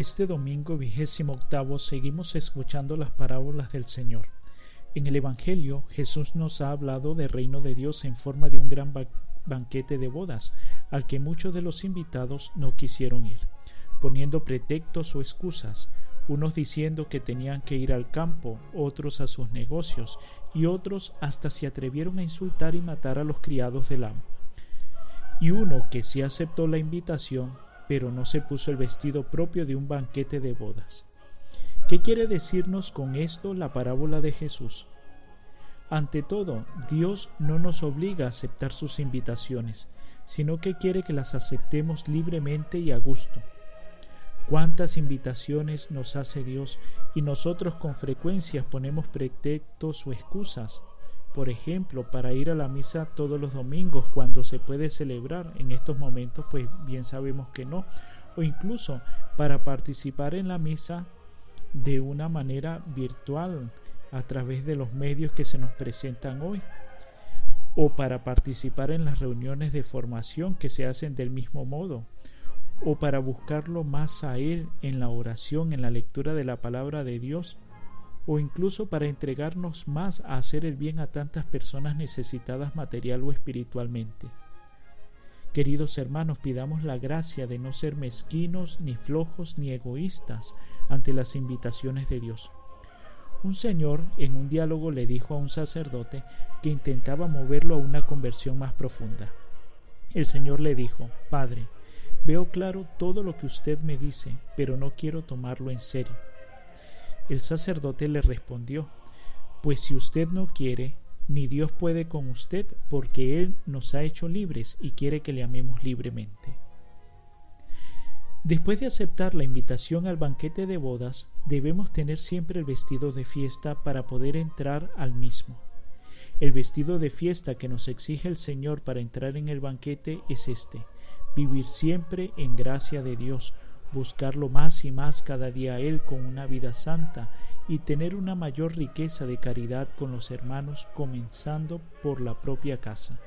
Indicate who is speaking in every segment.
Speaker 1: Este domingo vigésimo octavo seguimos escuchando las parábolas del Señor. En el Evangelio Jesús nos ha hablado del reino de Dios en forma de un gran banquete de bodas, al que muchos de los invitados no quisieron ir, poniendo pretextos o excusas, unos diciendo que tenían que ir al campo, otros a sus negocios, y otros hasta se atrevieron a insultar y matar a los criados del amo. Y uno que sí aceptó la invitación pero no se puso el vestido propio de un banquete de bodas. ¿Qué quiere decirnos con esto la parábola de Jesús? Ante todo, Dios no nos obliga a aceptar sus invitaciones, sino que quiere que las aceptemos libremente y a gusto. ¿Cuántas invitaciones nos hace Dios y nosotros con frecuencia ponemos pretextos o excusas por ejemplo, para ir a la misa todos los domingos cuando se puede celebrar. En estos momentos, pues bien sabemos que no. O incluso para participar en la misa de una manera virtual a través de los medios que se nos presentan hoy. O para participar en las reuniones de formación que se hacen del mismo modo. O para buscarlo más a Él en la oración, en la lectura de la palabra de Dios o incluso para entregarnos más a hacer el bien a tantas personas necesitadas material o espiritualmente. Queridos hermanos, pidamos la gracia de no ser mezquinos, ni flojos, ni egoístas ante las invitaciones de Dios. Un señor en un diálogo le dijo a un sacerdote que intentaba moverlo a una conversión más profunda. El Señor le dijo, Padre, veo claro todo lo que usted me dice, pero no quiero tomarlo en serio. El sacerdote le respondió, Pues si usted no quiere, ni Dios puede con usted, porque Él nos ha hecho libres y quiere que le amemos libremente. Después de aceptar la invitación al banquete de bodas, debemos tener siempre el vestido de fiesta para poder entrar al mismo. El vestido de fiesta que nos exige el Señor para entrar en el banquete es este, vivir siempre en gracia de Dios, buscarlo más y más cada día a Él con una vida santa y tener una mayor riqueza de caridad con los hermanos, comenzando por la propia casa.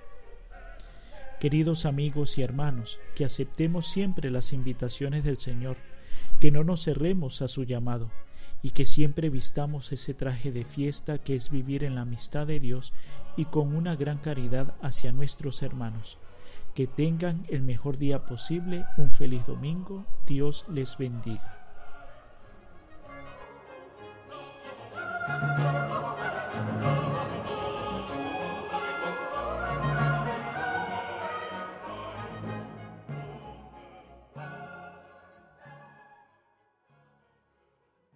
Speaker 1: Queridos amigos y hermanos, que aceptemos siempre las invitaciones del Señor, que no nos cerremos a su llamado, y que siempre vistamos ese traje de fiesta que es vivir en la amistad de Dios y con una gran caridad hacia nuestros hermanos que tengan el mejor día posible, un feliz domingo, Dios les bendiga.